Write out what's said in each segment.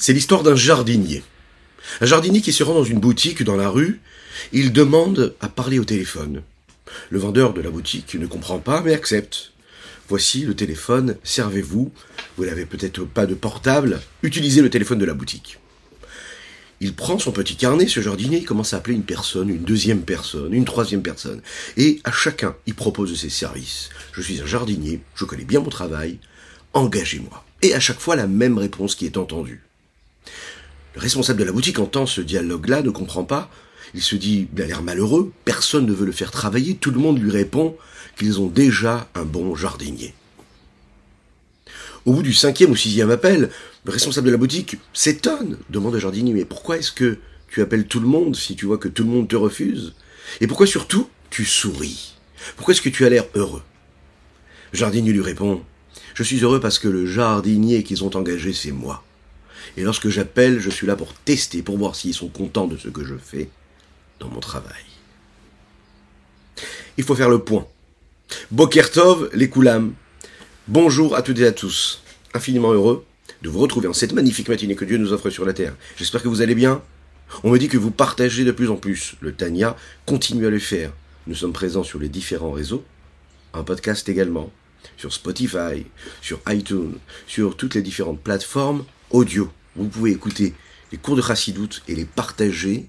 C'est l'histoire d'un jardinier. Un jardinier qui se rend dans une boutique dans la rue, il demande à parler au téléphone. Le vendeur de la boutique ne comprend pas mais accepte. Voici le téléphone, servez-vous. Vous n'avez peut-être pas de portable, utilisez le téléphone de la boutique. Il prend son petit carnet, ce jardinier, il commence à appeler une personne, une deuxième personne, une troisième personne. Et à chacun, il propose ses services. Je suis un jardinier, je connais bien mon travail, engagez-moi. Et à chaque fois, la même réponse qui est entendue. Le responsable de la boutique entend ce dialogue-là, ne comprend pas. Il se dit, il a l'air malheureux, personne ne veut le faire travailler, tout le monde lui répond qu'ils ont déjà un bon jardinier. Au bout du cinquième ou sixième appel, le responsable de la boutique s'étonne, demande au jardinier, mais pourquoi est-ce que tu appelles tout le monde si tu vois que tout le monde te refuse? Et pourquoi surtout tu souris? Pourquoi est-ce que tu as l'air heureux? Le jardinier lui répond, je suis heureux parce que le jardinier qu'ils ont engagé, c'est moi. Et lorsque j'appelle, je suis là pour tester, pour voir s'ils sont contents de ce que je fais dans mon travail. Il faut faire le point. Bokertov, les Koulam. Bonjour à toutes et à tous. Infiniment heureux de vous retrouver en cette magnifique matinée que Dieu nous offre sur la terre. J'espère que vous allez bien. On me dit que vous partagez de plus en plus le Tania. Continuez à le faire. Nous sommes présents sur les différents réseaux, un podcast également, sur Spotify, sur iTunes, sur toutes les différentes plateformes audio. Vous pouvez écouter les cours de Chassidoute et les partager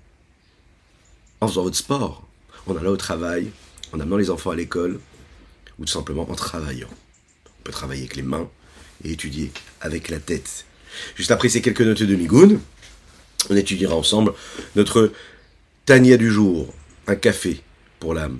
en faisant votre sport, en allant au travail, en amenant les enfants à l'école, ou tout simplement en travaillant. On peut travailler avec les mains et étudier avec la tête. Juste après ces quelques notes de Migoun, on étudiera ensemble notre Tania du jour, un café pour l'âme.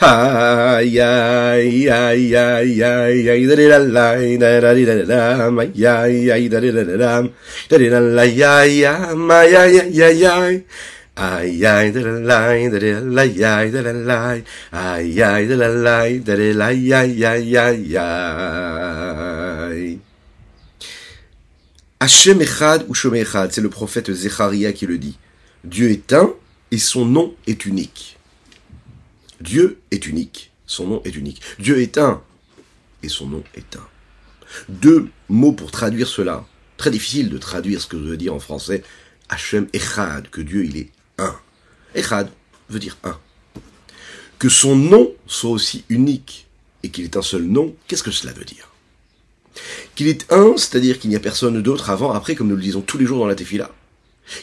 ha ya ya ya ya ya da la la da da di da da ma ya ya da da da da da da la ya ya ma ya ya ya ya Aïe aïe de la laï, de la laï, de la laï, aïe aïe de la laï, de la laï, aïe aïe aïe aïe. Hachem Echad ou Shom Echad, c'est le prophète Zecharia qui le dit. Dieu est un et son nom est unique. Dieu est unique, son nom est unique. Dieu est un et son nom est un. Deux mots pour traduire cela. Très difficile de traduire ce que je veux dire en français. Hachem Echad, que Dieu il est un. Echad veut dire un. Que son nom soit aussi unique et qu'il est un seul nom, qu'est-ce que cela veut dire? Qu'il est un, c'est-à-dire qu'il n'y a personne d'autre avant, après, comme nous le disons tous les jours dans la Tefila.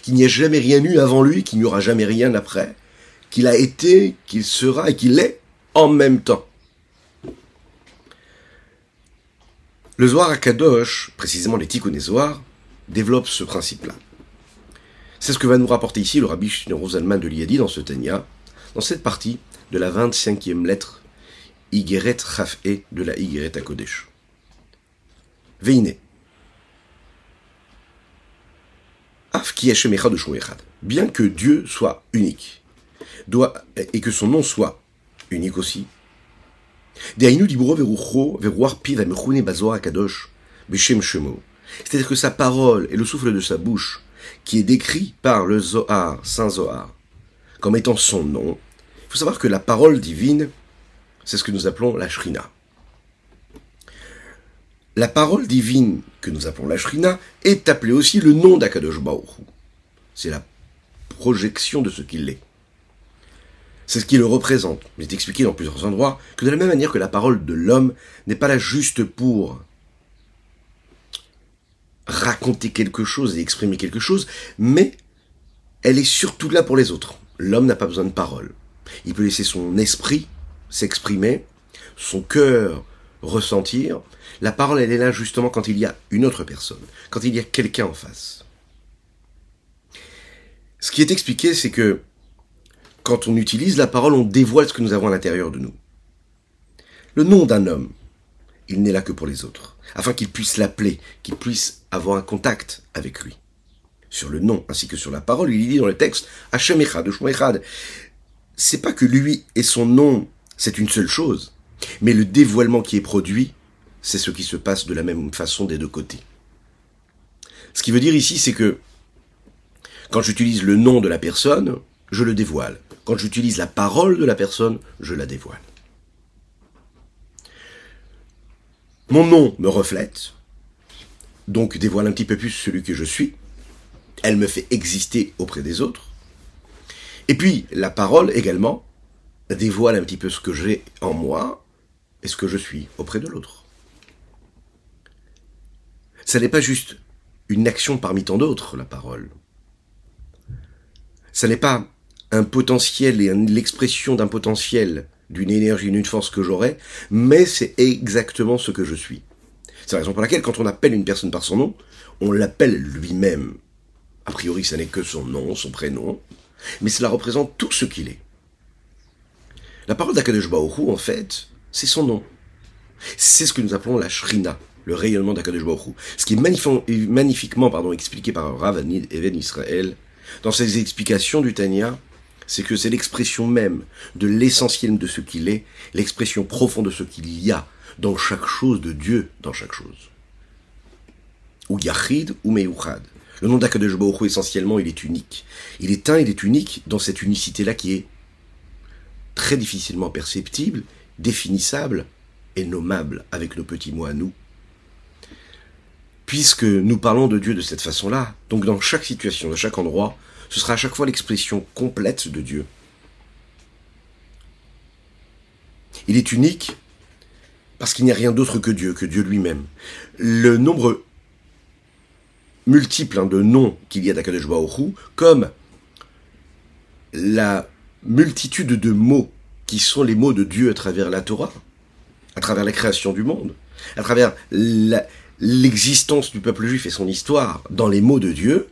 Qu'il n'y a jamais rien eu avant lui, qu'il n'y aura jamais rien après. Qu'il a été, qu'il sera et qu'il est en même temps. Le Zohar à Kadosh, précisément les Tikkun Zohar, développe ce principe-là. C'est ce que va nous rapporter ici le rabbi Rosalman de l'Iadi dans ce Tanya, dans cette partie de la 25e lettre Igeret Raf'e de la Igeret Kodesh. Veine. Af de Bien que Dieu soit unique, et que son nom soit unique aussi, c'est-à-dire que sa parole et le souffle de sa bouche qui est décrit par le Zohar, Saint Zohar, comme étant son nom, il faut savoir que la parole divine, c'est ce que nous appelons la Shrina. La parole divine que nous appelons la Shrina est appelée aussi le nom d'Akadosh Baruch C'est la projection de ce qu'il est. C'est ce qui le représente. Il est expliqué dans plusieurs endroits que de la même manière que la parole de l'homme n'est pas là juste pour raconter quelque chose et exprimer quelque chose, mais elle est surtout là pour les autres. L'homme n'a pas besoin de parole. Il peut laisser son esprit s'exprimer, son cœur ressentir. La parole, elle est là justement quand il y a une autre personne, quand il y a quelqu'un en face. Ce qui est expliqué, c'est que quand on utilise la parole, on dévoile ce que nous avons à l'intérieur de nous. Le nom d'un homme, il n'est là que pour les autres, afin qu'ils puissent l'appeler, qu'ils puissent avoir un contact avec lui. Sur le nom ainsi que sur la parole, il dit dans le texte Hachem Echad, Echad. c'est pas que lui et son nom, c'est une seule chose, mais le dévoilement qui est produit, c'est ce qui se passe de la même façon des deux côtés. Ce qui veut dire ici, c'est que quand j'utilise le nom de la personne, je le dévoile. Quand j'utilise la parole de la personne, je la dévoile. Mon nom me reflète, donc dévoile un petit peu plus celui que je suis. Elle me fait exister auprès des autres. Et puis, la parole également dévoile un petit peu ce que j'ai en moi et ce que je suis auprès de l'autre. Ça n'est pas juste une action parmi tant d'autres, la parole. Ça n'est pas un potentiel et l'expression d'un potentiel, d'une énergie, d'une force que j'aurais, mais c'est exactement ce que je suis. C'est la raison pour laquelle, quand on appelle une personne par son nom, on l'appelle lui-même. A priori, ça n'est que son nom, son prénom, mais cela représente tout ce qu'il est. La parole d'Akadosh Baoru, en fait, c'est son nom. C'est ce que nous appelons la Shrina, le rayonnement d'Akadosh Baoru. Ce qui est magnifiquement pardon, expliqué par Rav Even Israël dans ses explications du Tanya, c'est que c'est l'expression même de l'essentiel de ce qu'il est, l'expression profonde de ce qu'il y a dans chaque chose de Dieu, dans chaque chose. Ou Yachid ou Meyuchad. Le nom d'Akadosh essentiellement, il est unique. Il est un, il est unique dans cette unicité-là qui est très difficilement perceptible, définissable et nommable avec nos petits mots à nous. Puisque nous parlons de Dieu de cette façon-là, donc dans chaque situation, dans chaque endroit, ce sera à chaque fois l'expression complète de Dieu. Il est unique parce qu'il n'y a rien d'autre que Dieu, que Dieu lui-même. Le nombre multiple hein, de noms qu'il y a d'Akadosh comme la multitude de mots qui sont les mots de Dieu à travers la Torah, à travers la création du monde, à travers l'existence du peuple juif et son histoire dans les mots de Dieu,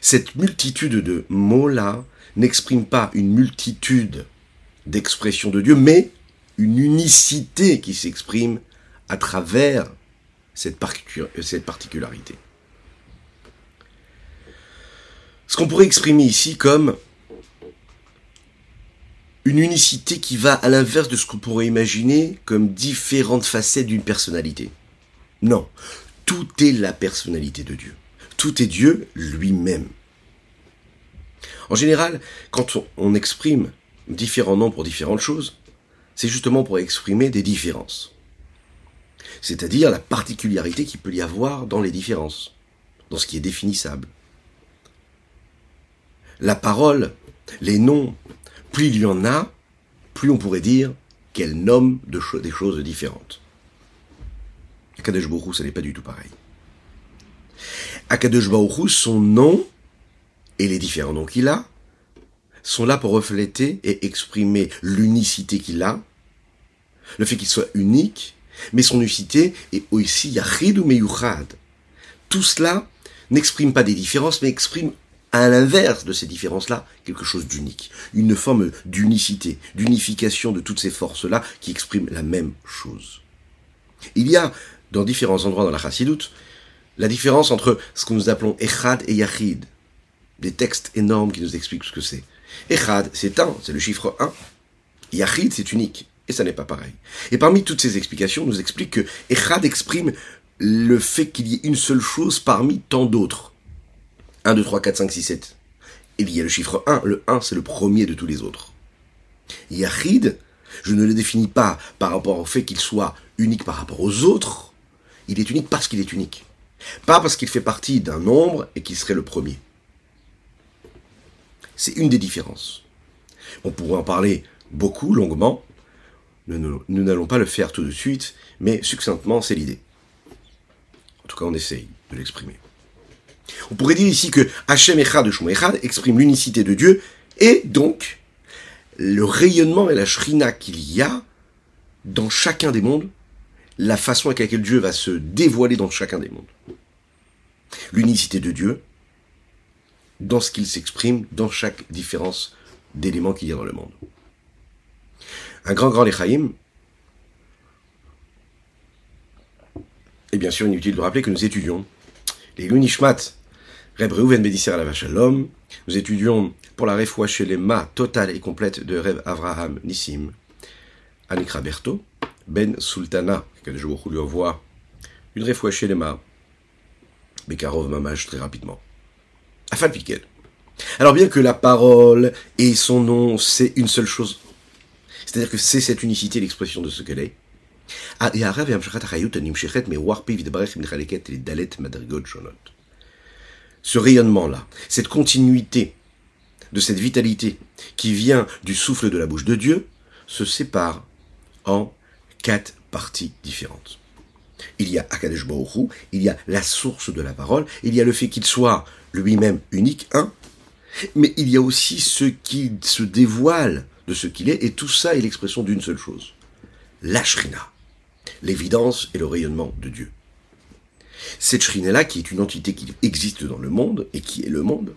cette multitude de mots-là n'exprime pas une multitude d'expressions de Dieu, mais une unicité qui s'exprime à travers cette, particularité. Ce qu'on pourrait exprimer ici comme une unicité qui va à l'inverse de ce qu'on pourrait imaginer comme différentes facettes d'une personnalité. Non, tout est la personnalité de Dieu. Tout est Dieu lui-même. En général, quand on exprime différents noms pour différentes choses, c'est justement pour exprimer des différences. C'est-à-dire la particularité qu'il peut y avoir dans les différences, dans ce qui est définissable. La parole, les noms, plus il y en a, plus on pourrait dire qu'elle nomme de des choses différentes. Akadosh Baruch ça n'est pas du tout pareil. Akadosh son nom et les différents noms qu'il a sont là pour refléter et exprimer l'unicité qu'il a, le fait qu'il soit unique, mais son unicité est aussi Yachid ou Meyuchad. Tout cela n'exprime pas des différences, mais exprime à l'inverse de ces différences-là, quelque chose d'unique, une forme d'unicité, d'unification de toutes ces forces-là qui expriment la même chose. Il y a, dans différents endroits dans la Chassidoute, la différence entre ce que nous appelons Echad et Yachid, des textes énormes qui nous expliquent ce que c'est. Echad, c'est un, c'est le chiffre 1. Yachid, c'est unique. Et ça n'est pas pareil. Et parmi toutes ces explications, on nous explique que Echad exprime le fait qu'il y ait une seule chose parmi tant d'autres. 1, 2, 3, 4, 5, 6, 7. Et il y a le chiffre 1. Le 1, c'est le premier de tous les autres. Yachid, je ne le définis pas par rapport au fait qu'il soit unique par rapport aux autres. Il est unique parce qu'il est unique. Pas parce qu'il fait partie d'un nombre et qu'il serait le premier. C'est une des différences. On pourrait en parler beaucoup, longuement. Nous n'allons pas le faire tout de suite, mais succinctement, c'est l'idée. En tout cas, on essaye de l'exprimer. On pourrait dire ici que Hachem Echad de Echad exprime l'unicité de Dieu et donc le rayonnement et la shrina qu'il y a dans chacun des mondes, la façon avec laquelle Dieu va se dévoiler dans chacun des mondes. L'unicité de Dieu, dans ce qu'il s'exprime dans chaque différence d'éléments qu'il y a dans le monde. Un grand, grand Lechaïm, et bien sûr inutile de rappeler que nous étudions les Lunishmat, Reb Reuven Bédisser à la vache à l'homme. Nous étudions pour la réfoua chez les ma totale et complète de Reb Avraham Nissim. Anikra Berto, Ben Sultana, jour lui envoie une réfoua chez les ma. Bekarov Mamage très rapidement. Afin Piquet. Alors bien que la parole et son nom, c'est une seule chose. C'est-à-dire que c'est cette unicité, l'expression de ce qu'elle est. Ce rayonnement-là, cette continuité de cette vitalité qui vient du souffle de la bouche de Dieu, se sépare en quatre parties différentes. Il y a Akadesh il y a la source de la parole, il y a le fait qu'il soit lui-même unique, un, mais il y a aussi ce qui se dévoile de ce qu'il est, et tout ça est l'expression d'une seule chose, la shrina, l'évidence et le rayonnement de Dieu. Cette shrina-là, qui est une entité qui existe dans le monde, et qui est le monde,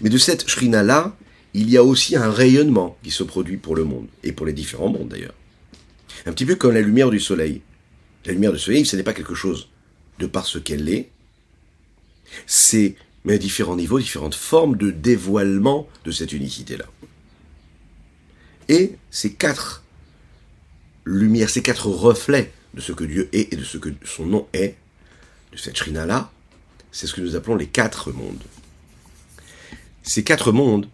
mais de cette shrina-là, il y a aussi un rayonnement qui se produit pour le monde, et pour les différents mondes d'ailleurs. Un petit peu comme la lumière du soleil. La lumière du soleil, ce n'est pas quelque chose de par ce qu'elle est, c'est mais à différents niveaux, différentes formes de dévoilement de cette unicité-là. Et ces quatre lumières, ces quatre reflets de ce que Dieu est et de ce que son nom est, de cette shrina-là, c'est ce que nous appelons les quatre mondes. Ces quatre mondes,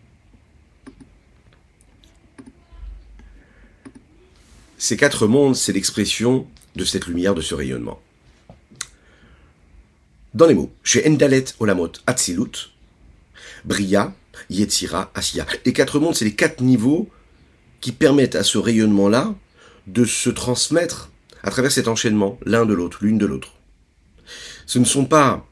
ces quatre mondes, c'est l'expression de cette lumière, de ce rayonnement dans les mots, chez Endalet Olamot Atzilut, Bria, Yetzira, Asiya. Les quatre mondes, c'est les quatre niveaux qui permettent à ce rayonnement-là de se transmettre à travers cet enchaînement, l'un de l'autre, l'une de l'autre. Ce ne sont pas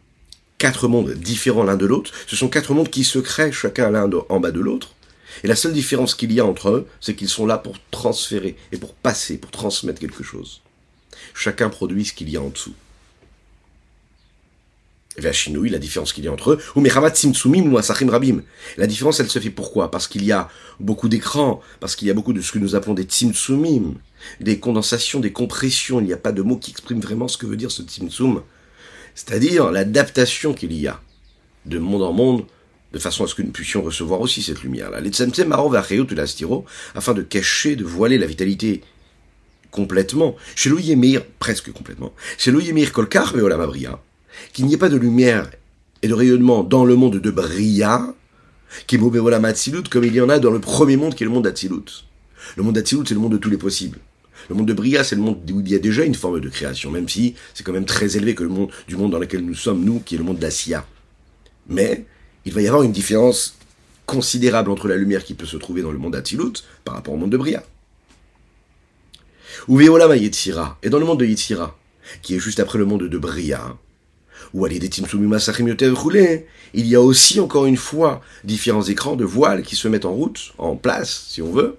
quatre mondes différents l'un de l'autre, ce sont quatre mondes qui se créent chacun l'un en bas de l'autre. Et la seule différence qu'il y a entre eux, c'est qu'ils sont là pour transférer et pour passer, pour transmettre quelque chose. Chacun produit ce qu'il y a en dessous. Vachinouille, la différence qu'il y a entre eux, ou Simtsumim ou Rabim. La différence, elle se fait pourquoi? Parce qu'il y a beaucoup d'écrans, parce qu'il y a beaucoup de ce que nous appelons des Tsimtsumim, des condensations, des compressions. Il n'y a pas de mot qui exprime vraiment ce que veut dire ce Tsimtsum. C'est-à-dire l'adaptation qu'il y a de monde en monde, de façon à ce que nous puissions recevoir aussi cette lumière-là. Les Tsemtsem Stiro, afin de cacher, de voiler la vitalité complètement. Chez Louis presque complètement. Chez Louis Kolkar, Veolamabria qu'il n'y ait pas de lumière et de rayonnement dans le monde de Bria, est Matsilut, comme il y en a dans le premier monde qui est le monde d'Atsilut. Le monde d'Atsilut, c'est le monde de tous les possibles. Le monde de Bria, c'est le monde où il y a déjà une forme de création, même si c'est quand même très élevé que le monde du monde dans lequel nous sommes, nous, qui est le monde d'Assia. Mais il va y avoir une différence considérable entre la lumière qui peut se trouver dans le monde d'Atsilut par rapport au monde de Bria. Ou Veolam Yetzira, et dans le monde de Yetzira, qui est juste après le monde de Bria, ou il y a aussi encore une fois différents écrans de voile qui se mettent en route, en place, si on veut,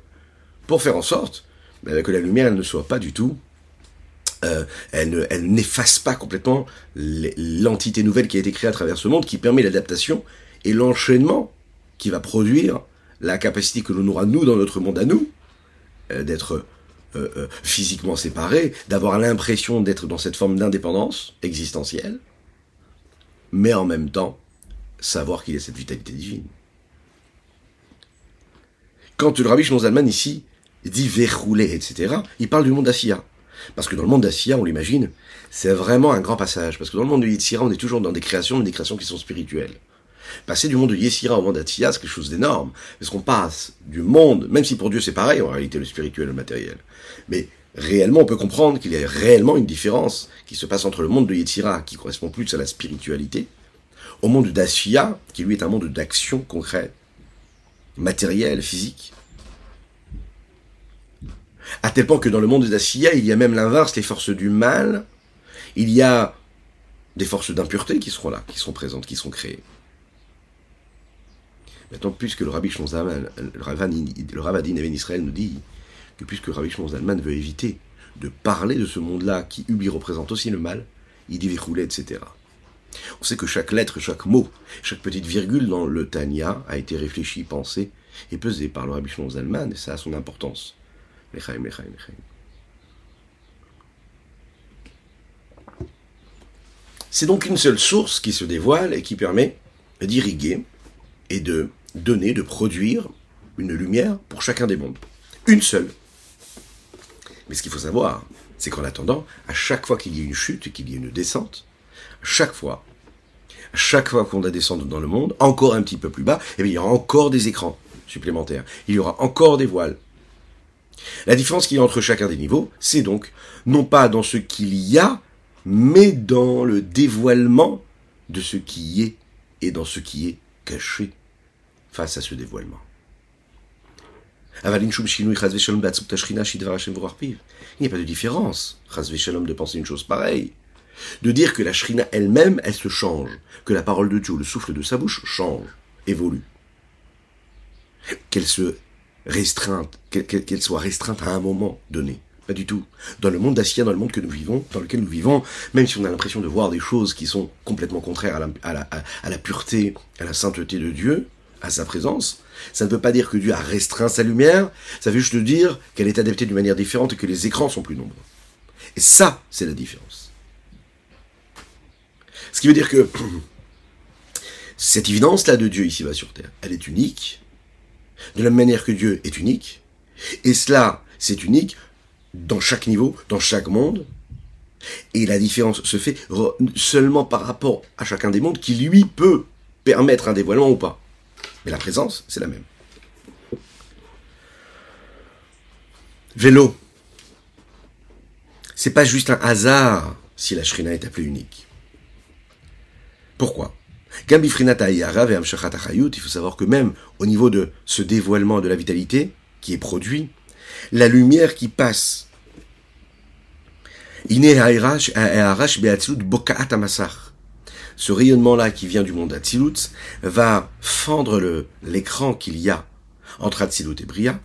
pour faire en sorte que la lumière ne soit pas du tout, euh, elle, n'efface pas complètement l'entité nouvelle qui a été créée à travers ce monde, qui permet l'adaptation et l'enchaînement qui va produire la capacité que l'on aura nous dans notre monde à nous, euh, d'être euh, physiquement séparés, d'avoir l'impression d'être dans cette forme d'indépendance existentielle, mais en même temps, savoir qu'il y a cette vitalité divine. Quand le rabbi Zalman ici dit verrouler, etc., il parle du monde d'Assia. Parce que dans le monde d'Assia, on l'imagine, c'est vraiment un grand passage. Parce que dans le monde de Yetzira, on est toujours dans des créations, mais des créations qui sont spirituelles. Passer du monde de Yetzira au monde d'Assia, c'est quelque chose d'énorme. Parce qu'on passe du monde, même si pour Dieu c'est pareil, en réalité, le spirituel et le matériel. Mais réellement, on peut comprendre qu'il y a réellement une différence qui se passe entre le monde de Yetzira, qui correspond plus à la spiritualité, au monde d'Asfia, qui lui est un monde d'action concrète, matériel, physique. À tel point que dans le monde d'Asfia, il y a même l'inverse, les forces du mal, il y a des forces d'impureté qui seront là, qui seront présentes, qui seront créées. Maintenant, puisque le Rabbi Shonzaman, le Ravadin Even Israël nous dit que puisque Rabbi Zalman veut éviter de parler de ce monde-là qui lui représente aussi le mal, il dit rouler, etc. On sait que chaque lettre, chaque mot, chaque petite virgule dans le Tanya a été réfléchi, pensé et pesé par le Rabbi Zalman, et ça a son importance. C'est donc une seule source qui se dévoile et qui permet d'irriguer et de donner, de produire une lumière pour chacun des mondes. Une seule. Mais ce qu'il faut savoir, c'est qu'en attendant, à chaque fois qu'il y a une chute, qu'il y a une descente, à chaque fois, à chaque fois qu'on va descendre dans le monde, encore un petit peu plus bas, eh bien, il y aura encore des écrans supplémentaires. Il y aura encore des voiles. La différence qu'il y a entre chacun des niveaux, c'est donc non pas dans ce qu'il y a, mais dans le dévoilement de ce qui est et dans ce qui est caché face à ce dévoilement. Il n'y a pas de différence, de penser une chose pareille. De dire que la shrina elle-même, elle se change, que la parole de Dieu, le souffle de sa bouche, change, évolue. Qu'elle se restreinte, qu'elle soit restreinte à un moment donné. Pas du tout. Dans le monde d'Assia, dans le monde que nous vivons, dans lequel nous vivons, même si on a l'impression de voir des choses qui sont complètement contraires à la, à la pureté, à la sainteté de Dieu, à sa présence, ça ne veut pas dire que Dieu a restreint sa lumière, ça veut juste dire qu'elle est adaptée d'une manière différente et que les écrans sont plus nombreux. Et ça, c'est la différence. Ce qui veut dire que cette évidence-là de Dieu ici-bas sur Terre, elle est unique, de la manière que Dieu est unique, et cela, c'est unique dans chaque niveau, dans chaque monde, et la différence se fait seulement par rapport à chacun des mondes qui lui peut permettre un dévoilement ou pas. Mais la présence, c'est la même. Vélo. C'est pas juste un hasard si la Shrina est appelée unique. Pourquoi? Il faut savoir que même au niveau de ce dévoilement de la vitalité qui est produit, la lumière qui passe, ce rayonnement-là qui vient du monde Atzilut va fendre l'écran qu'il y a entre Atzilut et Bria,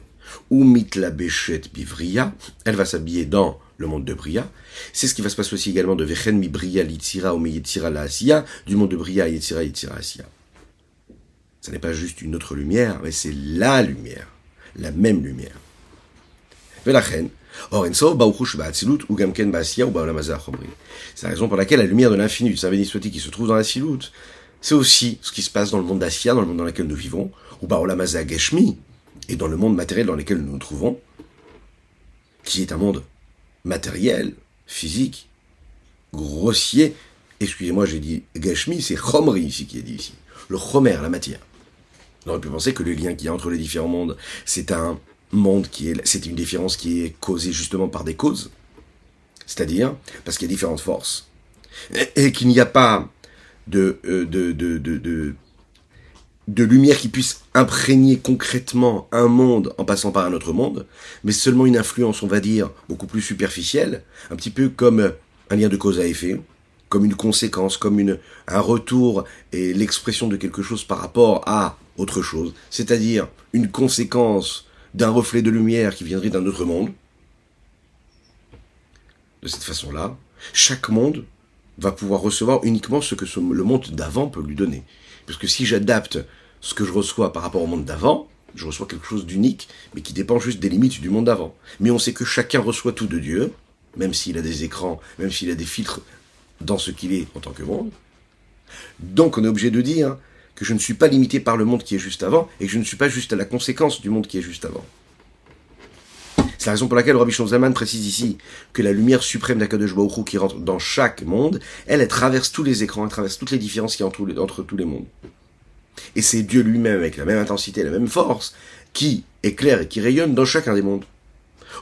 ou mitla bechet bivria, elle va s'habiller dans le monde de Bria. C'est ce qui va se passer aussi également de Vechen mi Bria litzira ou mi yetzira la Asiya, du monde de Bria yetzira yetzira Asiya. Ce n'est pas juste une autre lumière, mais c'est la lumière, la même lumière. Velachen, c'est la raison pour laquelle la lumière de l'infini, du Saint béni qui se trouve dans la Silut, c'est aussi ce qui se passe dans le monde d'Assia, dans le monde dans lequel nous vivons, ou Baolamaza Geshmi, et dans le monde matériel dans lequel nous nous trouvons, qui est un monde matériel, physique, grossier. Excusez-moi, j'ai dit Geshmi, c'est Chomri ici qui est dit ici. Le Chomer, la matière. On aurait pu penser que le lien qu'il y a entre les différents mondes, c'est un monde qui est, c'est une différence qui est causée justement par des causes. C'est-à-dire, parce qu'il y a différentes forces. Et, qu'il n'y a pas de, euh, de, de, de, de, lumière qui puisse imprégner concrètement un monde en passant par un autre monde, mais seulement une influence, on va dire, beaucoup plus superficielle, un petit peu comme un lien de cause à effet, comme une conséquence, comme une, un retour et l'expression de quelque chose par rapport à autre chose, c'est-à-dire une conséquence d'un reflet de lumière qui viendrait d'un autre monde. De cette façon-là, chaque monde va pouvoir recevoir uniquement ce que le monde d'avant peut lui donner. Parce que si j'adapte ce que je reçois par rapport au monde d'avant, je reçois quelque chose d'unique, mais qui dépend juste des limites du monde d'avant. Mais on sait que chacun reçoit tout de Dieu, même s'il a des écrans, même s'il a des filtres dans ce qu'il est en tant que monde. Donc on est obligé de dire que je ne suis pas limité par le monde qui est juste avant, et que je ne suis pas juste à la conséquence du monde qui est juste avant. C'est la raison pour laquelle Rabbi Shonzaman précise ici que la lumière suprême d'Akadosh qui rentre dans chaque monde, elle, elle traverse tous les écrans, elle traverse toutes les différences qu'il y a entre tous les mondes. Et c'est Dieu lui-même, avec la même intensité, la même force, qui éclaire et qui rayonne dans chacun des mondes.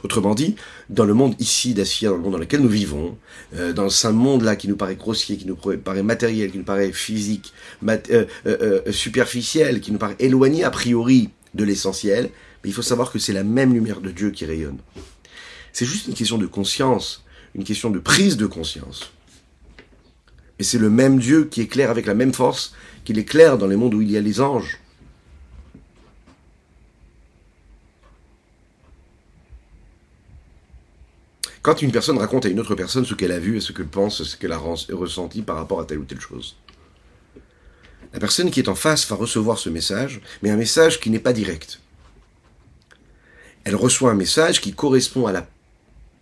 Autrement dit, dans le monde ici d'Assia, dans le monde dans lequel nous vivons, euh, dans ce monde-là qui nous paraît grossier, qui nous paraît matériel, qui nous paraît physique, euh, euh, superficiel, qui nous paraît éloigné a priori de l'essentiel, mais il faut savoir que c'est la même lumière de Dieu qui rayonne. C'est juste une question de conscience, une question de prise de conscience. Et c'est le même Dieu qui éclaire avec la même force qu'il éclaire dans les mondes où il y a les anges. Quand une personne raconte à une autre personne ce qu'elle a vu et ce qu'elle pense, ce qu'elle a ressenti par rapport à telle ou telle chose, la personne qui est en face va recevoir ce message, mais un message qui n'est pas direct. Elle reçoit un message qui correspond à la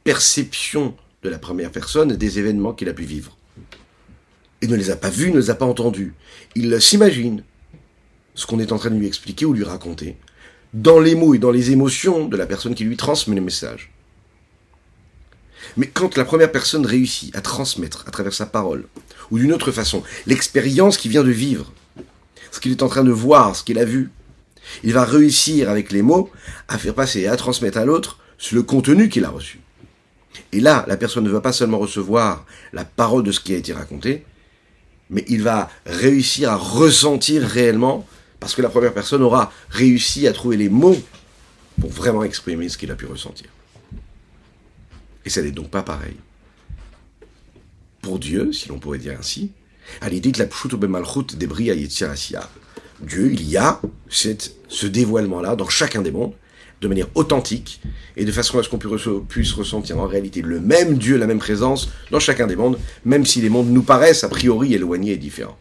perception de la première personne des événements qu'il a pu vivre. Il ne les a pas vus, ne les a pas entendus. Il s'imagine ce qu'on est en train de lui expliquer ou lui raconter, dans les mots et dans les émotions de la personne qui lui transmet le message. Mais quand la première personne réussit à transmettre à travers sa parole, ou d'une autre façon, l'expérience qu'il vient de vivre, ce qu'il est en train de voir, ce qu'il a vu, il va réussir avec les mots à faire passer et à transmettre à l'autre le contenu qu'il a reçu. Et là, la personne ne va pas seulement recevoir la parole de ce qui a été raconté, mais il va réussir à ressentir réellement, parce que la première personne aura réussi à trouver les mots pour vraiment exprimer ce qu'il a pu ressentir. Et ça n'est donc pas pareil. Pour Dieu, si l'on pourrait dire ainsi, à l'idée de la malchut des Dieu, il y a ce dévoilement-là dans chacun des mondes, de manière authentique, et de façon à ce qu'on puisse ressentir en réalité le même Dieu, la même présence dans chacun des mondes, même si les mondes nous paraissent a priori éloignés et différents.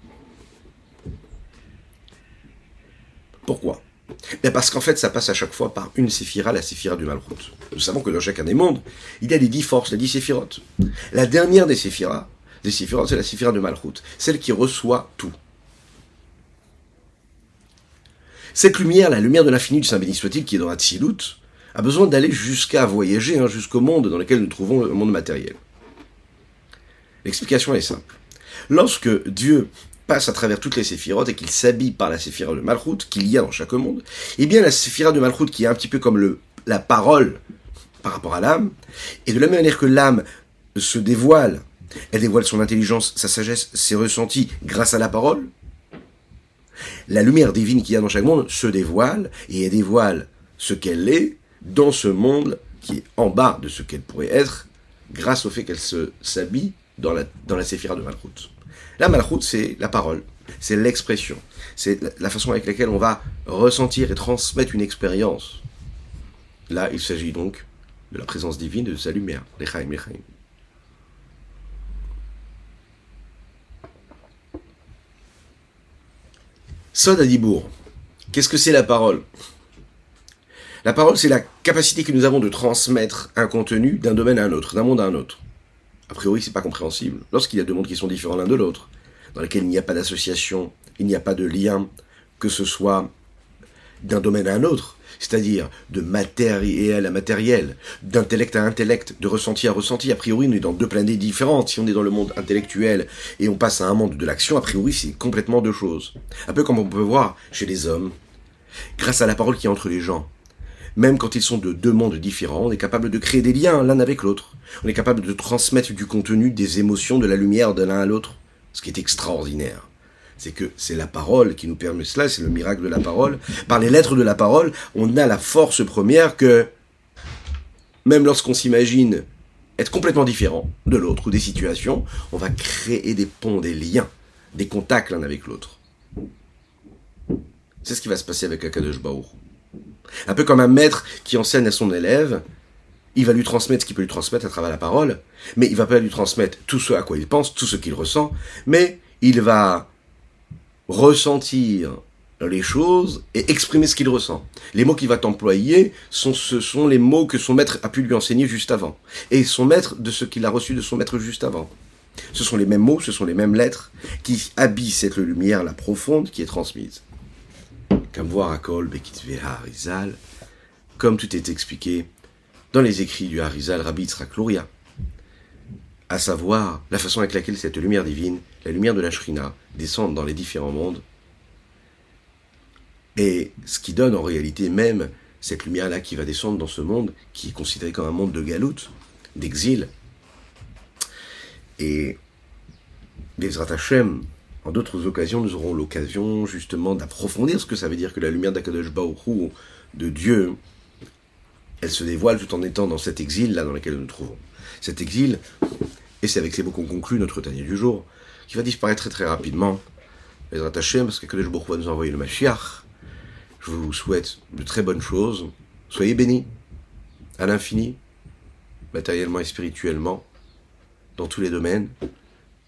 Pourquoi? Ben Parce qu'en fait, ça passe à chaque fois par une séphira, la séphira du Malchut. Nous savons que dans chacun des mondes, il y a les dix forces, les dix séphirotes. La dernière des séphiras, séphirotes, c'est la séphira de Malchut, celle qui reçoit tout. Cette lumière, la lumière de l'infini du Saint béni soit-il, qui est dans la Tsilut, a besoin d'aller jusqu'à voyager, hein, jusqu'au monde dans lequel nous trouvons le monde matériel. L'explication est simple. Lorsque Dieu passe à travers toutes les séphirotes et qu'il s'habille par la séphira de Malchut qu'il y a dans chaque monde, eh bien la séphira de Malchut qui est un petit peu comme le, la parole par rapport à l'âme, et de la même manière que l'âme se dévoile, elle dévoile son intelligence, sa sagesse, ses ressentis grâce à la parole, la lumière divine qu'il y a dans chaque monde se dévoile et elle dévoile ce qu'elle est dans ce monde qui est en bas de ce qu'elle pourrait être grâce au fait qu'elle se s'habille dans la, dans la séphira de Malchut. La Malchut, c'est la parole, c'est l'expression, c'est la, façon avec laquelle on va ressentir et transmettre une expérience. Là, il s'agit donc de la présence divine, de sa lumière, l'Echaim, l'Echaim. Sod Adibour. Qu'est-ce que c'est la parole? La parole, c'est la capacité que nous avons de transmettre un contenu d'un domaine à un autre, d'un monde à un autre. A priori, c'est pas compréhensible. Lorsqu'il y a deux mondes qui sont différents l'un de l'autre, dans lesquels il n'y a pas d'association, il n'y a pas de lien, que ce soit d'un domaine à un autre, c'est-à-dire de matériel à matériel, d'intellect à intellect, de ressenti à ressenti. A priori, on est dans deux planètes différentes. Si on est dans le monde intellectuel et on passe à un monde de l'action, a priori, c'est complètement deux choses. Un peu comme on peut voir chez les hommes, grâce à la parole qui est entre les gens. Même quand ils sont de deux mondes différents, on est capable de créer des liens l'un avec l'autre. On est capable de transmettre du contenu, des émotions, de la lumière de l'un à l'autre. Ce qui est extraordinaire c'est que c'est la parole qui nous permet cela, c'est le miracle de la parole. Par les lettres de la parole, on a la force première que, même lorsqu'on s'imagine être complètement différent de l'autre ou des situations, on va créer des ponts, des liens, des contacts l'un avec l'autre. C'est ce qui va se passer avec Akadosh. Un peu comme un maître qui enseigne à son élève, il va lui transmettre ce qu'il peut lui transmettre à travers la parole, mais il va pas lui transmettre tout ce à quoi il pense, tout ce qu'il ressent, mais il va ressentir les choses et exprimer ce qu'il ressent. Les mots qu'il va employer sont, ce sont les mots que son maître a pu lui enseigner juste avant. Et son maître de ce qu'il a reçu de son maître juste avant. Ce sont les mêmes mots, ce sont les mêmes lettres qui habillent cette lumière, la profonde, qui est transmise. Comme voir à Kol, Comme tout est expliqué dans les écrits du Harizal Rabbi Yitzhak à savoir la façon avec laquelle cette lumière divine, la lumière de la Shrina, descend dans les différents mondes, et ce qui donne en réalité même cette lumière-là qui va descendre dans ce monde, qui est considéré comme un monde de galoute, d'exil. Et Bezrat Hashem, en d'autres occasions, nous aurons l'occasion justement d'approfondir ce que ça veut dire que la lumière d'Akadosh Baruch de Dieu, elle se dévoile tout en étant dans cet exil-là dans lequel nous nous trouvons. Cet exil, et c'est avec ces mots qu'on conclut notre tanier du jour, qui va disparaître très très rapidement. Les attachés, parce que Kadosh Baruch va nous envoyer le Mashiach. Je vous souhaite de très bonnes choses. Soyez bénis, à l'infini, matériellement et spirituellement, dans tous les domaines.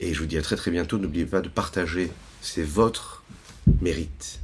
Et je vous dis à très très bientôt. N'oubliez pas de partager, c'est votre mérite.